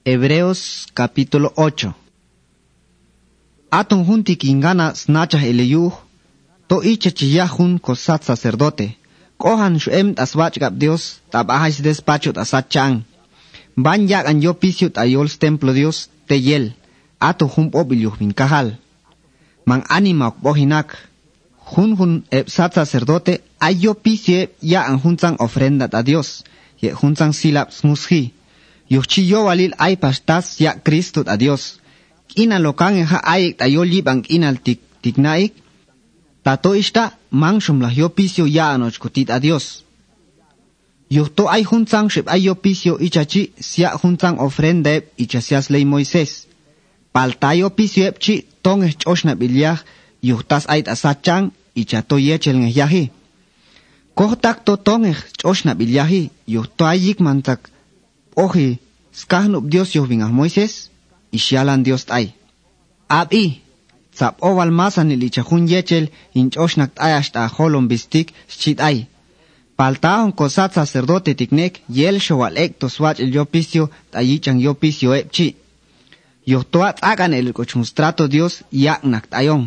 Hebreos capítulo 8 Aton junti kingana snachas eleyuh, to icha chiyahun kosat sacerdote, kohan shuem taswach Dios, tabahais despacho tasat chang. Ban yak an yo pisiut ayols templo Dios, te yel, ato hum obilyuh min kahal. Man anima bohinak, hun hun sat sacerdote, ayo pisie ya an hunzang ofrenda a Dios, ye hunzang silap smushi. Yuchi yo walil ay pastas ya Cristo a Dios. Ina lokan ha ay tayo libang inal tik tiknaik. Tato ista mangshum la yo pisio ya anoch kutit a Dios. Yuhto ay hunzang ship ay yo pisio ichachi siya hunzang ofrenda ichasias ley Moises. Paltayo pisio epchi tong es choshna bilyah yuhtas ay tasachang ichato yechel ngehyahi. Kohtak to tong es choshna bilyahi yuhto ayik mantak oji skahnup Dios yohving ah Moises isyalan Dios tay. Abi Zap owal masan ilichahun yechel inchoshnak tayash ta holon bistik shit ay. Paltaon kosat sacerdote tiknek yel showal ek toswach el yopicio tayichan yopicio epchi. Yohtoat agan el cochunstrato Dios yaknak tayon.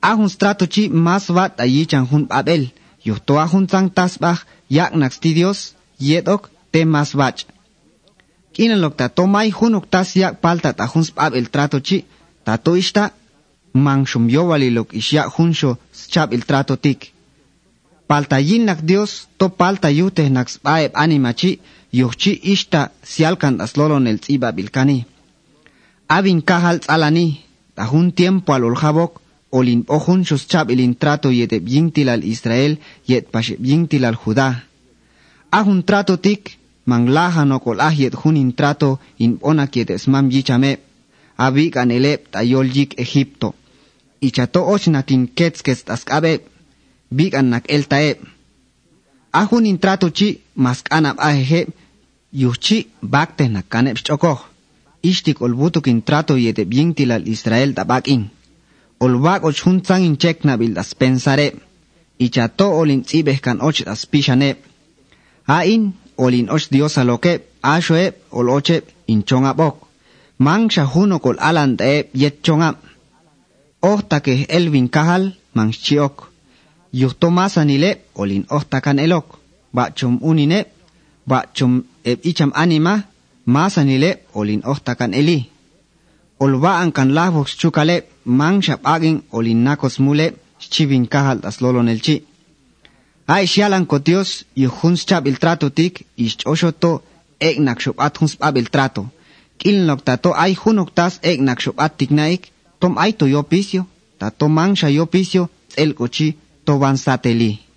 Ahun strato chi mas wat tayichan hun babel. Yohtoa hun tang tasbach yaknak sti Dios yedok te mas wach. Kinan lok ta tomay hunok tas yak palta ta hun spab el trato chi. Tato ishta mang shum yowali lok ishya hunsho schab el trato tik. Palta yin nak Dios to palta yute nak spaeb anima chi yuchi ishta sialkan aslolon el tziba bilkani. Abin kahal alani ta hun tiempo al olhabok olin ohun shus chab el intrato yete yintil al Israel yet pashe yintil al Judá. Ahun trato tik manglaha no kolahiet hunin trato in onakiet esmam yichame, abik anelep tayol yik Egipto. Ichato och natin ketskes taskabe, bik anak el tae. Ahunin trato chi, mask anab yuchi bakte nakanep choko. Ishtik olbutuk in trato yete bientilal Israel tabakin. Olbak och hunzang in chekna bildas pensare. Ichato olin tzibeh kan och das pishane. Ain, olin och Dios aloke ashoe ol oche in chongabok. Mang shahuno kol alan taeb yet chongab. Ohta ke elvin kahal mang chiok. Yuhto masanile olin ohtakan elok. Bachum unine, bachum eb icham anima, masanile olin ohtakan eli. Olbaan kan lahvox chukale, mang shap agin olin nakos mule, chivin kahal tas lolon elchi. Ay Aishalan Dios y hunschab el trato tik, y choshoto egnak shobat hunspab el trato. Kilnok tato ay hunoktas egnak shobat tignaik, tom ay to yo pisio, tato mancha yo pisio, el kochi to van sateli.